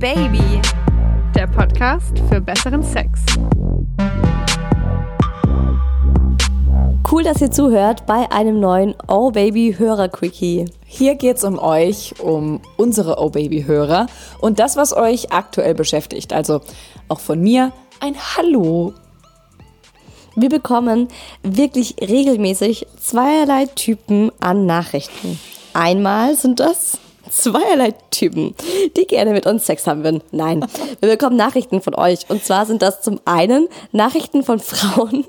Baby, der Podcast für besseren Sex. Cool, dass ihr zuhört bei einem neuen Oh Baby Hörer Quickie. Hier geht's um euch, um unsere Oh Baby Hörer und das, was euch aktuell beschäftigt. Also auch von mir ein Hallo. Wir bekommen wirklich regelmäßig zweierlei Typen an Nachrichten. Einmal sind das zweierlei Typen, die gerne mit uns Sex haben würden. Nein, wir bekommen Nachrichten von euch. Und zwar sind das zum einen Nachrichten von Frauen.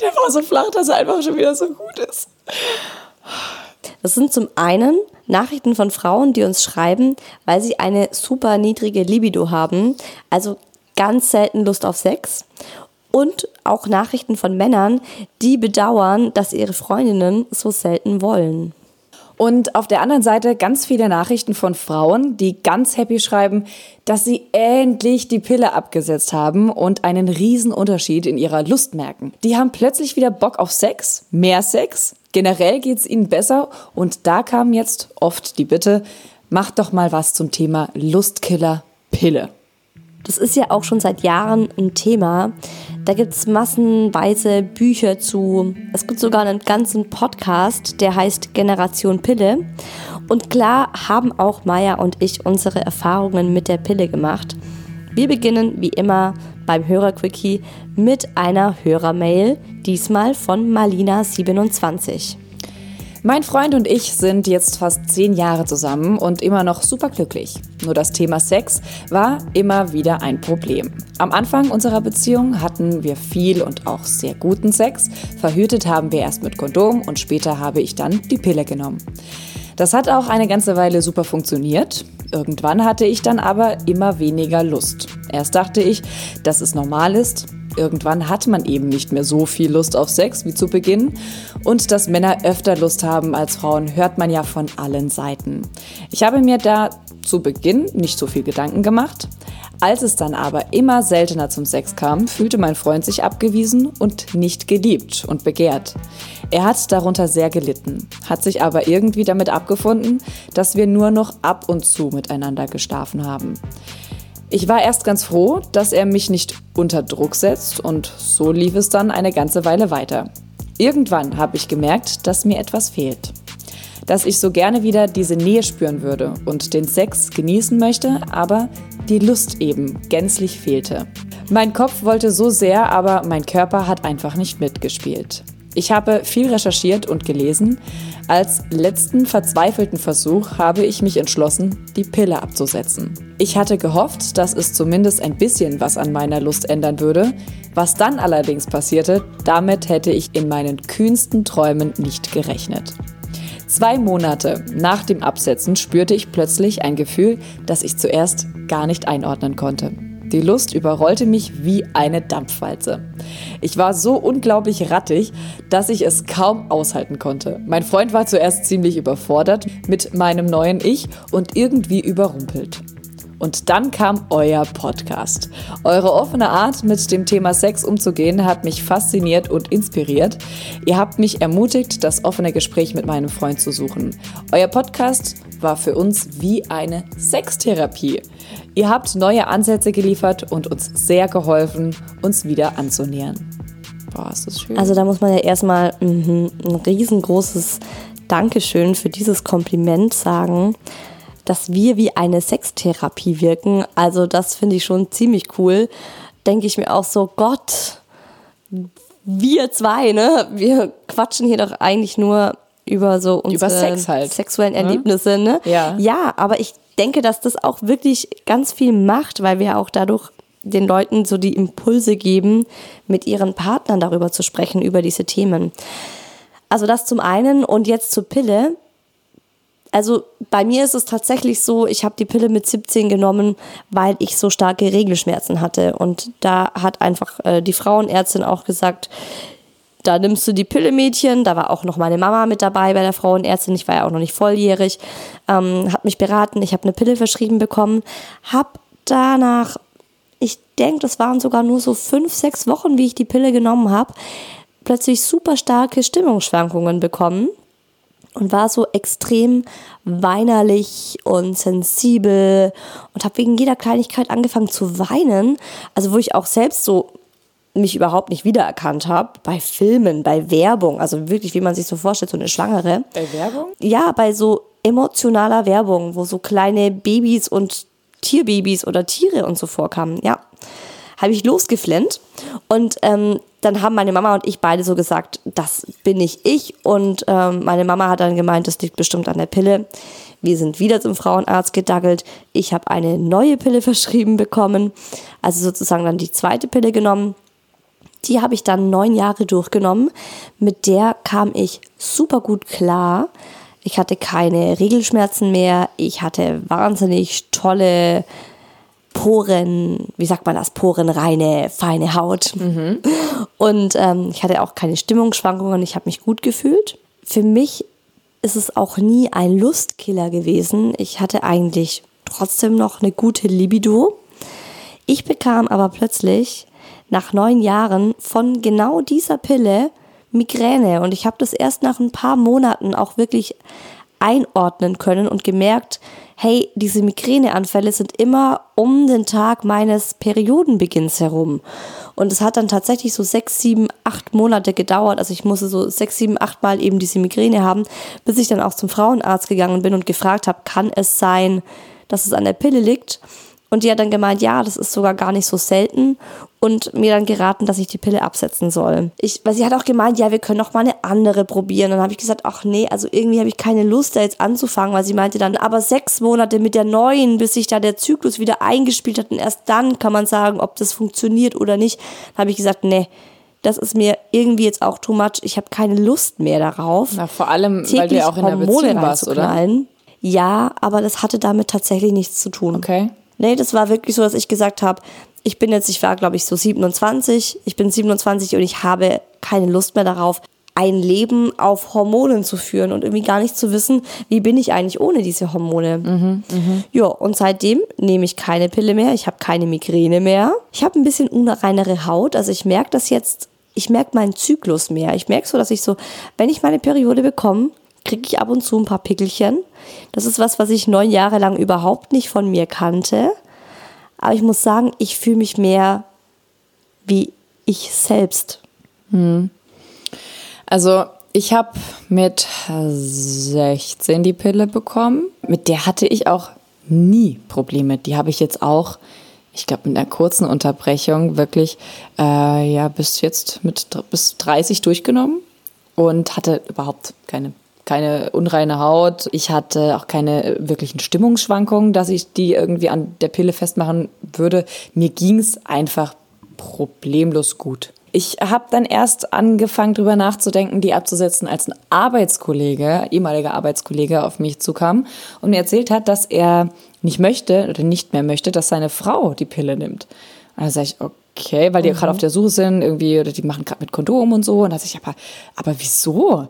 Der war so flach, dass er einfach schon wieder so gut ist. Das sind zum einen Nachrichten von Frauen, die uns schreiben, weil sie eine super niedrige Libido haben, also ganz selten Lust auf Sex. Und auch Nachrichten von Männern, die bedauern, dass ihre Freundinnen so selten wollen. Und auf der anderen Seite ganz viele Nachrichten von Frauen, die ganz happy schreiben, dass sie endlich die Pille abgesetzt haben und einen riesen Unterschied in ihrer Lust merken. Die haben plötzlich wieder Bock auf Sex, mehr Sex, generell geht's ihnen besser und da kam jetzt oft die Bitte, macht doch mal was zum Thema Lustkiller Pille. Das ist ja auch schon seit Jahren ein Thema. Da gibt es massenweise Bücher zu. Es gibt sogar einen ganzen Podcast, der heißt Generation Pille. Und klar haben auch Maya und ich unsere Erfahrungen mit der Pille gemacht. Wir beginnen wie immer beim Hörerquickie mit einer Hörermail, diesmal von Malina27. Mein Freund und ich sind jetzt fast zehn Jahre zusammen und immer noch super glücklich. Nur das Thema Sex war immer wieder ein Problem. Am Anfang unserer Beziehung hatten wir viel und auch sehr guten Sex. Verhütet haben wir erst mit Kondom und später habe ich dann die Pille genommen. Das hat auch eine ganze Weile super funktioniert. Irgendwann hatte ich dann aber immer weniger Lust. Erst dachte ich, dass es normal ist, Irgendwann hat man eben nicht mehr so viel Lust auf Sex wie zu Beginn. Und dass Männer öfter Lust haben als Frauen, hört man ja von allen Seiten. Ich habe mir da zu Beginn nicht so viel Gedanken gemacht. Als es dann aber immer seltener zum Sex kam, fühlte mein Freund sich abgewiesen und nicht geliebt und begehrt. Er hat darunter sehr gelitten, hat sich aber irgendwie damit abgefunden, dass wir nur noch ab und zu miteinander geschlafen haben. Ich war erst ganz froh, dass er mich nicht unter Druck setzt und so lief es dann eine ganze Weile weiter. Irgendwann habe ich gemerkt, dass mir etwas fehlt. Dass ich so gerne wieder diese Nähe spüren würde und den Sex genießen möchte, aber die Lust eben gänzlich fehlte. Mein Kopf wollte so sehr, aber mein Körper hat einfach nicht mitgespielt. Ich habe viel recherchiert und gelesen. Als letzten verzweifelten Versuch habe ich mich entschlossen, die Pille abzusetzen. Ich hatte gehofft, dass es zumindest ein bisschen was an meiner Lust ändern würde. Was dann allerdings passierte, damit hätte ich in meinen kühnsten Träumen nicht gerechnet. Zwei Monate nach dem Absetzen spürte ich plötzlich ein Gefühl, das ich zuerst gar nicht einordnen konnte. Die Lust überrollte mich wie eine Dampfwalze. Ich war so unglaublich rattig, dass ich es kaum aushalten konnte. Mein Freund war zuerst ziemlich überfordert mit meinem neuen Ich und irgendwie überrumpelt. Und dann kam euer Podcast. Eure offene Art, mit dem Thema Sex umzugehen, hat mich fasziniert und inspiriert. Ihr habt mich ermutigt, das offene Gespräch mit meinem Freund zu suchen. Euer Podcast war für uns wie eine Sextherapie. Ihr habt neue Ansätze geliefert und uns sehr geholfen, uns wieder anzunähern. Boah, ist das schön. Also da muss man ja erstmal ein riesengroßes Dankeschön für dieses Kompliment sagen, dass wir wie eine Sextherapie wirken. Also das finde ich schon ziemlich cool. Denke ich mir auch so, Gott, wir zwei, ne? Wir quatschen hier doch eigentlich nur über so unsere über halt. sexuellen Erlebnisse, ne? Ja. Ja, aber ich denke, dass das auch wirklich ganz viel macht, weil wir auch dadurch den Leuten so die Impulse geben, mit ihren Partnern darüber zu sprechen, über diese Themen. Also das zum einen und jetzt zur Pille. Also bei mir ist es tatsächlich so, ich habe die Pille mit 17 genommen, weil ich so starke Regelschmerzen hatte. Und da hat einfach äh, die Frauenärztin auch gesagt, da nimmst du die Pille Mädchen, da war auch noch meine Mama mit dabei bei der Frauenärztin, ich war ja auch noch nicht volljährig, ähm, hat mich beraten, ich habe eine Pille verschrieben bekommen, habe danach, ich denke, das waren sogar nur so fünf, sechs Wochen, wie ich die Pille genommen habe, plötzlich super starke Stimmungsschwankungen bekommen und war so extrem weinerlich und sensibel und habe wegen jeder Kleinigkeit angefangen zu weinen. Also wo ich auch selbst so mich überhaupt nicht wiedererkannt habe, bei Filmen, bei Werbung, also wirklich, wie man sich so vorstellt, so eine Schwangere. Bei Werbung? Ja, bei so emotionaler Werbung, wo so kleine Babys und Tierbabys oder Tiere und so vorkamen. Ja, habe ich losgeflennt und ähm, dann haben meine Mama und ich beide so gesagt, das bin nicht ich und ähm, meine Mama hat dann gemeint, das liegt bestimmt an der Pille. Wir sind wieder zum Frauenarzt gedackelt. Ich habe eine neue Pille verschrieben bekommen, also sozusagen dann die zweite Pille genommen die habe ich dann neun Jahre durchgenommen. Mit der kam ich super gut klar. Ich hatte keine Regelschmerzen mehr. Ich hatte wahnsinnig tolle Poren, wie sagt man das, porenreine, feine Haut. Mhm. Und ähm, ich hatte auch keine Stimmungsschwankungen. Ich habe mich gut gefühlt. Für mich ist es auch nie ein Lustkiller gewesen. Ich hatte eigentlich trotzdem noch eine gute Libido. Ich bekam aber plötzlich nach neun Jahren von genau dieser Pille Migräne. Und ich habe das erst nach ein paar Monaten auch wirklich einordnen können und gemerkt, hey, diese Migräneanfälle sind immer um den Tag meines Periodenbeginns herum. Und es hat dann tatsächlich so sechs, sieben, acht Monate gedauert. Also ich musste so sechs, sieben, acht Mal eben diese Migräne haben, bis ich dann auch zum Frauenarzt gegangen bin und gefragt habe, kann es sein, dass es an der Pille liegt? Und die hat dann gemeint, ja, das ist sogar gar nicht so selten und mir dann geraten, dass ich die Pille absetzen soll. Ich, weil sie hat auch gemeint, ja, wir können noch mal eine andere probieren. Dann habe ich gesagt, ach nee, also irgendwie habe ich keine Lust, da jetzt anzufangen, weil sie meinte dann, aber sechs Monate mit der neuen, bis sich da der Zyklus wieder eingespielt hat und erst dann kann man sagen, ob das funktioniert oder nicht. Dann habe ich gesagt, nee, das ist mir irgendwie jetzt auch too much. Ich habe keine Lust mehr darauf. Na, vor allem, weil du ja auch in der Beziehung warst, oder? Ja, aber das hatte damit tatsächlich nichts zu tun. Okay. Nee, das war wirklich so, dass ich gesagt habe, ich bin jetzt, ich war glaube ich so 27, ich bin 27 und ich habe keine Lust mehr darauf, ein Leben auf Hormonen zu führen und irgendwie gar nicht zu wissen, wie bin ich eigentlich ohne diese Hormone. Mhm, mh. Ja, und seitdem nehme ich keine Pille mehr, ich habe keine Migräne mehr. Ich habe ein bisschen unreinere Haut, also ich merke das jetzt, ich merke meinen Zyklus mehr. Ich merke so, dass ich so, wenn ich meine Periode bekomme, kriege ich ab und zu ein paar Pickelchen. Das ist was, was ich neun Jahre lang überhaupt nicht von mir kannte. Aber ich muss sagen, ich fühle mich mehr wie ich selbst. Hm. Also ich habe mit 16 die Pille bekommen. Mit der hatte ich auch nie Probleme. Die habe ich jetzt auch, ich glaube, mit einer kurzen Unterbrechung wirklich äh, ja bis jetzt mit bis 30 durchgenommen und hatte überhaupt keine keine unreine Haut. Ich hatte auch keine wirklichen Stimmungsschwankungen, dass ich die irgendwie an der Pille festmachen würde. Mir ging es einfach problemlos gut. Ich habe dann erst angefangen, darüber nachzudenken, die abzusetzen, als ein Arbeitskollege, ehemaliger Arbeitskollege, auf mich zukam und mir erzählt hat, dass er nicht möchte oder nicht mehr möchte, dass seine Frau die Pille nimmt. Und dann sage ich, okay, weil die mhm. gerade auf der Suche sind, irgendwie, oder die machen gerade mit Kondom und so. Und da sage ich, aber, aber wieso?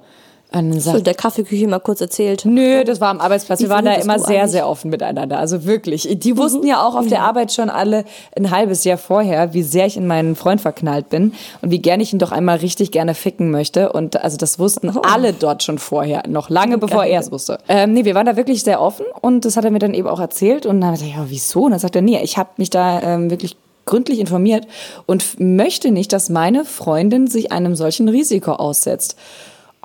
So der Kaffeeküche mal kurz erzählt. Nö, das war am Arbeitsplatz. Wir waren da immer sehr, sehr offen miteinander. Also wirklich. Die wussten mhm. ja auch auf der Arbeit schon alle ein halbes Jahr vorher, wie sehr ich in meinen Freund verknallt bin und wie gerne ich ihn doch einmal richtig gerne ficken möchte. Und also das wussten oh. alle dort schon vorher, noch lange bevor er es wusste. Ähm, nee, wir waren da wirklich sehr offen und das hat er mir dann eben auch erzählt. Und dann habe ich gedacht, ja, wieso? Und dann sagt er, nee, ich habe mich da ähm, wirklich gründlich informiert und möchte nicht, dass meine Freundin sich einem solchen Risiko aussetzt.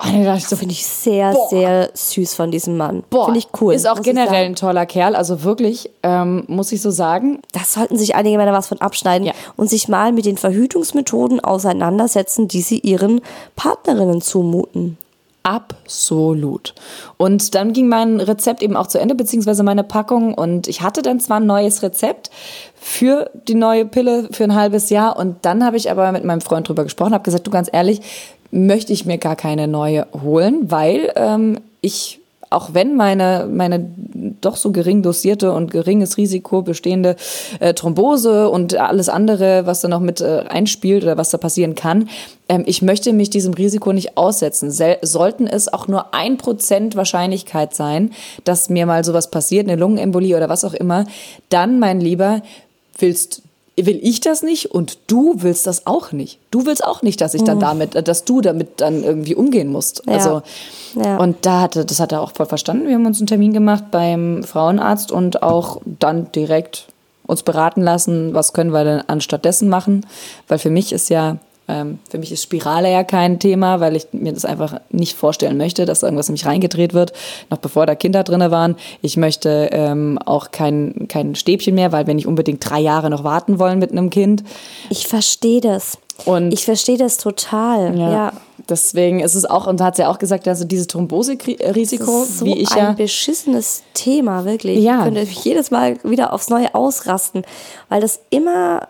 Oh, nee, das so, finde ich sehr, boah. sehr süß von diesem Mann. Finde ich cool. Ist auch generell ein toller Kerl. Also wirklich, ähm, muss ich so sagen. Das sollten sich einige Männer was von abschneiden ja. und sich mal mit den Verhütungsmethoden auseinandersetzen, die sie ihren Partnerinnen zumuten. Absolut. Und dann ging mein Rezept eben auch zu Ende, beziehungsweise meine Packung. Und ich hatte dann zwar ein neues Rezept für die neue Pille für ein halbes Jahr. Und dann habe ich aber mit meinem Freund drüber gesprochen, habe gesagt, du ganz ehrlich, möchte ich mir gar keine neue holen, weil ähm, ich auch wenn meine, meine doch so gering dosierte und geringes Risiko bestehende äh, Thrombose und alles andere, was da noch mit äh, einspielt oder was da passieren kann, ähm, ich möchte mich diesem Risiko nicht aussetzen. Sel sollten es auch nur ein Prozent Wahrscheinlichkeit sein, dass mir mal sowas passiert, eine Lungenembolie oder was auch immer, dann, mein Lieber, willst will ich das nicht und du willst das auch nicht. Du willst auch nicht, dass ich dann damit, dass du damit dann irgendwie umgehen musst. Ja. Also Ja. und da hatte, das hat er auch voll verstanden. Wir haben uns einen Termin gemacht beim Frauenarzt und auch dann direkt uns beraten lassen, was können wir denn anstattdessen machen. Weil für mich ist ja, ähm, für mich ist Spirale ja kein Thema, weil ich mir das einfach nicht vorstellen möchte, dass irgendwas in mich reingedreht wird, noch bevor da Kinder drinne waren. Ich möchte ähm, auch kein, kein Stäbchen mehr, weil wir nicht unbedingt drei Jahre noch warten wollen mit einem Kind. Ich verstehe das. Und- ich verstehe das total. Ja. Deswegen ist es auch, und hat sie ja auch gesagt, also dieses Thromboserisiko, Das ist so wie ich ein ja. beschissenes Thema, wirklich. Ja. Ich könnte mich jedes Mal wieder aufs Neue ausrasten, weil das immer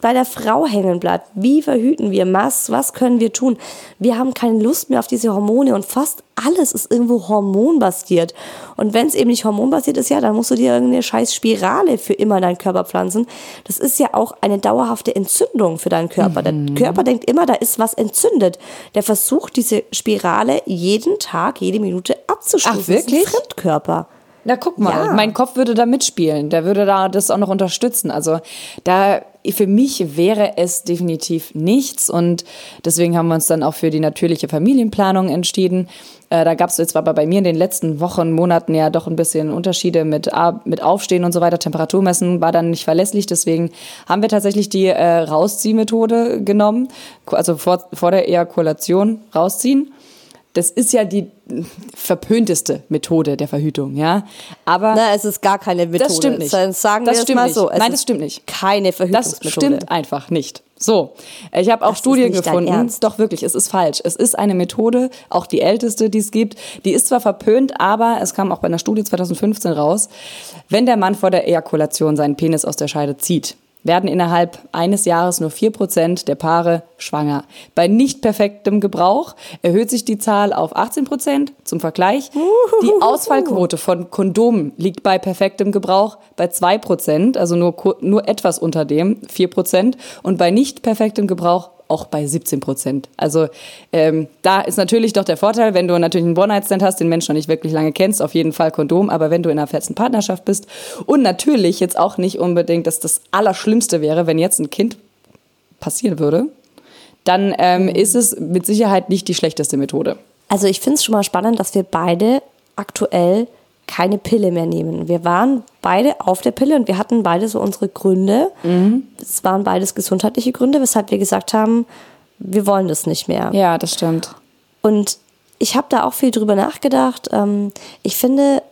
bei der Frau hängen bleibt. Wie verhüten wir? Was, was können wir tun? Wir haben keine Lust mehr auf diese Hormone und fast alles ist irgendwo hormonbasiert. Und wenn es eben nicht hormonbasiert ist, ja, dann musst du dir irgendeine scheiß Spirale für immer in deinen Körper pflanzen. Das ist ja auch eine dauerhafte Entzündung für deinen Körper. Mhm. Der Körper denkt immer, da ist was entzündet. Der versucht, diese Spirale jeden Tag, jede Minute abzustoßen. Ach, wirklich? Das ist ein Fremdkörper. Na, guck mal, Ja. mein Kopf würde da mitspielen. Der würde da das auch noch unterstützen. Also da, für mich wäre es definitiv nichts. Und deswegen haben wir uns dann auch für die natürliche Familienplanung entschieden. Äh, da gab es jetzt aber bei mir in den letzten Wochen, Monaten ja doch ein bisschen Unterschiede mit, mit Aufstehen und so weiter. Temperaturmessen war dann nicht verlässlich. Deswegen haben wir tatsächlich die äh, Rausziehmethode genommen. Also vor, vor der Ejakulation rausziehen. Das ist ja die verpönteste Methode der Verhütung, ja. Aber Na, es ist gar keine Methode. das stimmt nicht. Dann Sagen das wir stimmt mal nicht. so. Es Nein, das stimmt nicht. Keine Das Verhütungsmethode. stimmt einfach nicht. So, ich habe auch Das Studien gefunden. Doch wirklich, es ist falsch. Es ist eine Methode, auch die älteste, die es gibt. Die ist zwar verpönt, aber es kam auch bei einer Studie 2015 raus, wenn der Mann vor der Ejakulation seinen Penis aus der Scheide zieht, werden innerhalb eines Jahres nur 4% der Paare schwanger. Bei nicht perfektem Gebrauch erhöht sich die Zahl auf 18%. Zum Vergleich, die Ausfallquote von Kondomen liegt bei perfektem Gebrauch bei 2%, also nur, nur etwas unter dem, 4%. Und bei nicht perfektem Gebrauch auch bei 17 Prozent. Also ähm, da ist natürlich doch der Vorteil, wenn du natürlich einen One-Night-Stand hast, den Menschen noch nicht wirklich lange kennst, auf jeden Fall Kondom. Aber wenn du in einer festen Partnerschaft bist und natürlich jetzt auch nicht unbedingt, dass das Allerschlimmste wäre, wenn jetzt ein Kind passieren würde, dann ähm, ist es mit Sicherheit nicht die schlechteste Methode. Also ich finde es schon mal spannend, dass wir beide aktuell keine Pille mehr nehmen. Wir waren beide auf der Pille und wir hatten beide so unsere Gründe. Es waren beides gesundheitliche Gründe, weshalb wir gesagt haben, wir wollen das nicht mehr. Ja, das stimmt. Und ich habe da auch viel drüber nachgedacht. Ähm, ich finde,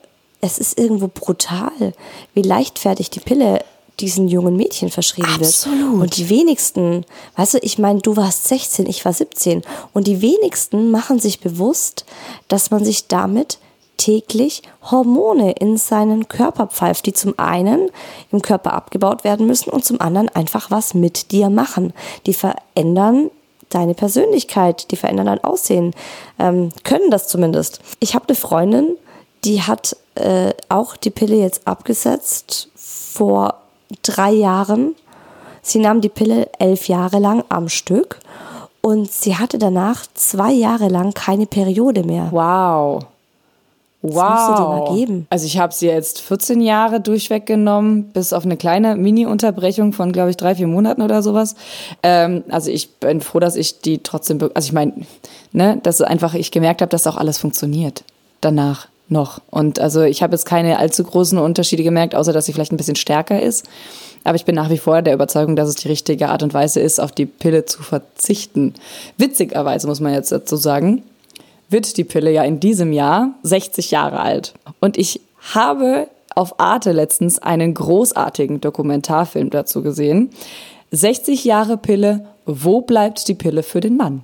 es ist irgendwo brutal, wie leichtfertig die Pille diesen jungen Mädchen verschrieben Absolut. wird. Und die wenigsten, weißt du, ich meine, du warst 16, ich war 17. Und die wenigsten machen sich bewusst, dass man sich damit täglich Hormone in seinen Körper pfeift, die zum einen im Körper abgebaut werden müssen und zum anderen einfach was mit dir machen. Die verändern deine Persönlichkeit, die verändern dein Aussehen, ähm, können das zumindest. Ich habe eine Freundin, die hat äh, auch die Pille jetzt abgesetzt vor drei Jahren. Sie nahm die Pille elf Jahre lang am Stück und sie hatte danach zwei Jahre lang keine Periode mehr. Wow. Wow. Also ich habe sie jetzt 14 Jahre durchweg genommen, bis auf eine kleine Mini-Unterbrechung von, glaube ich, drei, vier Monaten oder sowas. Ähm, also ich bin froh, dass ich die trotzdem, also ich meine, ne, dass einfach ich gemerkt habe, dass auch alles funktioniert danach noch. Und also ich habe jetzt keine allzu großen Unterschiede gemerkt, außer dass sie vielleicht ein bisschen stärker ist. Aber ich bin nach wie vor der Überzeugung, dass es die richtige Art und Weise ist, auf die Pille zu verzichten. Witzigerweise muss man jetzt dazu sagen, wird die Pille ja in diesem Jahr 60 Jahre alt. Und ich habe auf Arte letztens einen großartigen Dokumentarfilm dazu gesehen. 60 Jahre Pille, wo bleibt die Pille für den Mann?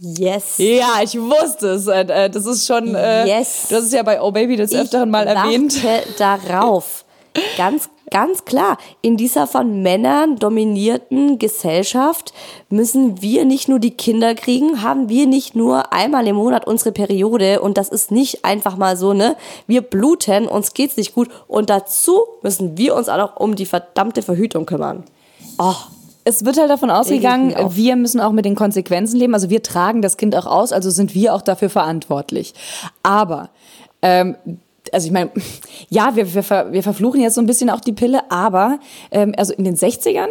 Yes. Ja, ich wusste es. Äh, äh, Das ist schon. Äh, Yes. Du hast es ja bei Oh Baby des Öfteren mal ich erwähnt. darauf. Ganz, ganz klar. In dieser von Männern dominierten Gesellschaft müssen wir nicht nur die Kinder kriegen, haben wir nicht nur einmal im Monat unsere Periode und das ist nicht einfach mal so, ne? Wir bluten, uns geht's nicht gut und dazu müssen wir uns auch noch um die verdammte Verhütung kümmern. Oh, Es wird halt davon ausgegangen, wir müssen auch mit den Konsequenzen leben. Also wir tragen das Kind auch aus, also sind wir auch dafür verantwortlich. Aber ähm, also ich meine, ja, wir, wir, wir verfluchen jetzt so ein bisschen auch die Pille, aber ähm, also in den 60ern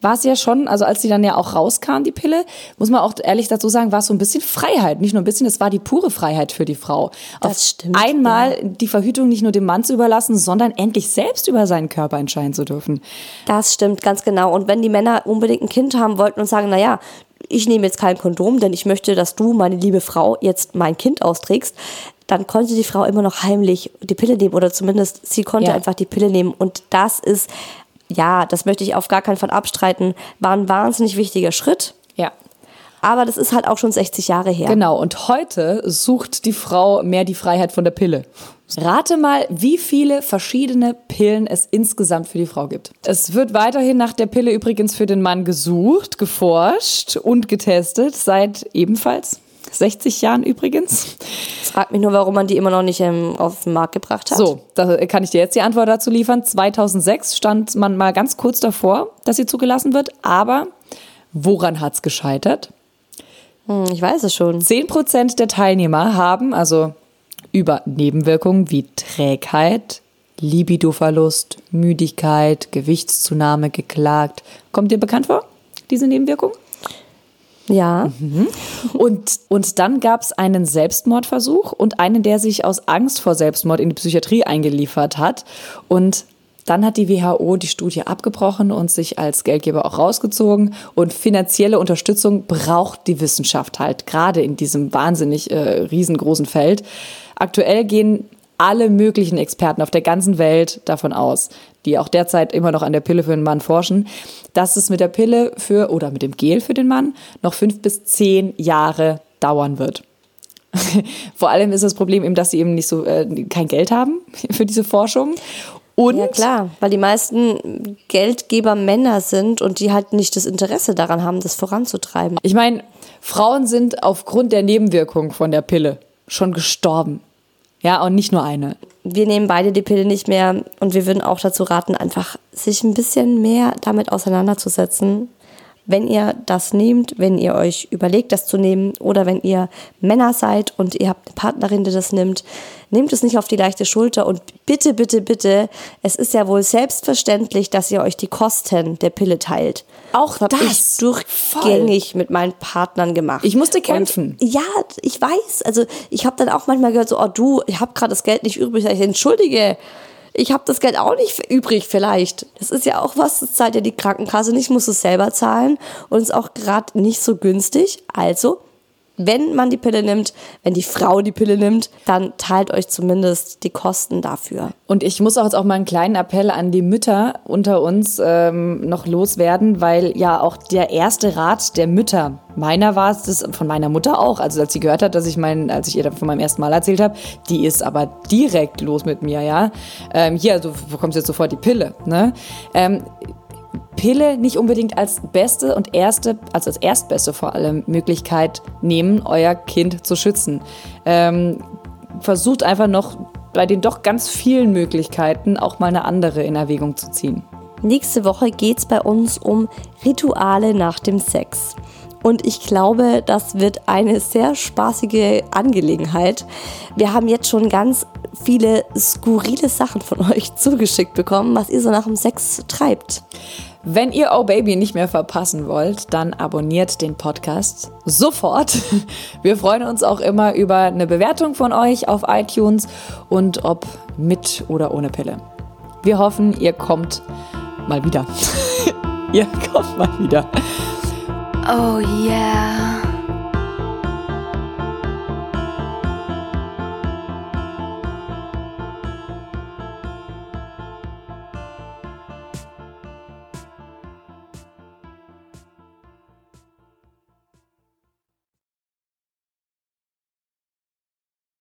war es ja schon, also als die dann ja auch rauskam, die Pille, muss man auch ehrlich dazu sagen, war es so ein bisschen Freiheit. Nicht nur ein bisschen, es war die pure Freiheit für die Frau. Das Auf stimmt, Einmal ja. die Verhütung nicht nur dem Mann zu überlassen, sondern endlich selbst über seinen Körper entscheiden zu dürfen. Das stimmt, ganz genau. Und wenn die Männer unbedingt ein Kind haben wollten und sagen, na ja, ich nehme jetzt kein Kondom, denn ich möchte, dass du, meine liebe Frau, jetzt mein Kind austrägst, dann konnte die Frau immer noch heimlich die Pille nehmen oder zumindest sie konnte ja. einfach die Pille nehmen. Und das ist ja, das möchte ich auf gar keinen Fall abstreiten, war ein wahnsinnig wichtiger Schritt. Ja. Aber das ist halt auch schon 60 Jahre her. Genau, und heute sucht die Frau mehr die Freiheit von der Pille. Rate mal, wie viele verschiedene Pillen es insgesamt für die Frau gibt. Es wird weiterhin nach der Pille übrigens für den Mann gesucht, geforscht und getestet, seit ebenfalls 60 Jahren übrigens. Ich frage mich nur, warum man die immer noch nicht ähm, auf den Markt gebracht hat. So, da kann ich dir jetzt die Antwort dazu liefern. 2006 stand man mal ganz kurz davor, dass sie zugelassen wird. Aber woran hat es gescheitert? Hm, ich weiß es schon. 10% der Teilnehmer haben also über Nebenwirkungen wie Trägheit, Libidoverlust, Müdigkeit, Gewichtszunahme geklagt. Kommt dir bekannt vor, diese Nebenwirkung? Ja. Mhm. Und, und dann gab es einen Selbstmordversuch und einen, der sich aus Angst vor Selbstmord in die Psychiatrie eingeliefert hat. Und dann hat die WHO die Studie abgebrochen und sich als Geldgeber auch rausgezogen. Und finanzielle Unterstützung braucht die Wissenschaft halt, gerade in diesem wahnsinnig äh, riesengroßen Feld. Aktuell gehen alle möglichen Experten auf der ganzen Welt davon aus, die auch derzeit immer noch an der Pille für den Mann forschen, dass es mit der Pille für oder mit dem Gel für den Mann noch fünf bis zehn Jahre dauern wird. Vor allem ist das Problem eben, dass sie eben nicht so äh, kein Geld haben für diese Forschung. Und ja klar, weil die meisten Geldgeber Männer sind und die halt nicht das Interesse daran haben, das voranzutreiben. Ich meine, Frauen sind aufgrund der Nebenwirkungen von der Pille schon gestorben. Ja, und nicht nur eine. Wir nehmen beide die Pille nicht mehr und wir würden auch dazu raten, einfach sich ein bisschen mehr damit auseinanderzusetzen, wenn ihr das nehmt, wenn ihr euch überlegt, das zu nehmen oder wenn ihr Männer seid und ihr habt eine Partnerin, die das nimmt, nehmt es nicht auf die leichte Schulter und bitte, bitte, bitte, es ist ja wohl selbstverständlich, dass ihr euch die Kosten der Pille teilt. Auch das, habe ich durchgängig voll. mit meinen Partnern gemacht. Ich musste kämpfen. Und ja, ich weiß. Also ich habe dann auch manchmal gehört, so, oh du, ich habe gerade das Geld nicht übrig. Ich entschuldige ich habe das Geld auch nicht übrig vielleicht. Das ist ja auch was, das zahlt ja die Krankenkasse nicht, muss es selber zahlen und ist auch gerade nicht so günstig. Also wenn man die Pille nimmt, wenn die Frau die Pille nimmt, dann teilt euch zumindest die Kosten dafür. Und ich muss auch jetzt auch mal einen kleinen Appell an die Mütter unter uns ähm, noch loswerden, weil ja auch der erste Rat der Mütter, meiner war es das von meiner Mutter auch, also als sie gehört hat, dass ich mein, als ich ihr von meinem ersten Mal erzählt habe, die ist aber direkt los mit mir, ja. Ähm, hier, du bekommst jetzt sofort die Pille, ne? Ähm, Pille nicht unbedingt als beste und erste, also als erstbeste vor allem Möglichkeit nehmen, euer Kind zu schützen. Ähm, versucht einfach noch bei den doch ganz vielen Möglichkeiten auch mal eine andere in Erwägung zu ziehen. Nächste Woche geht es bei uns um Rituale nach dem Sex. Und ich glaube, das wird eine sehr spaßige Angelegenheit. Wir haben jetzt schon ganz viele skurrile Sachen von euch zugeschickt bekommen, was ihr so nach dem Sex treibt. Wenn ihr Oh Baby nicht mehr verpassen wollt, dann abonniert den Podcast sofort. Wir freuen uns auch immer über eine Bewertung von euch auf iTunes und ob mit oder ohne Pille. Wir hoffen, ihr kommt mal wieder. ihr kommt mal wieder. Oh yeah.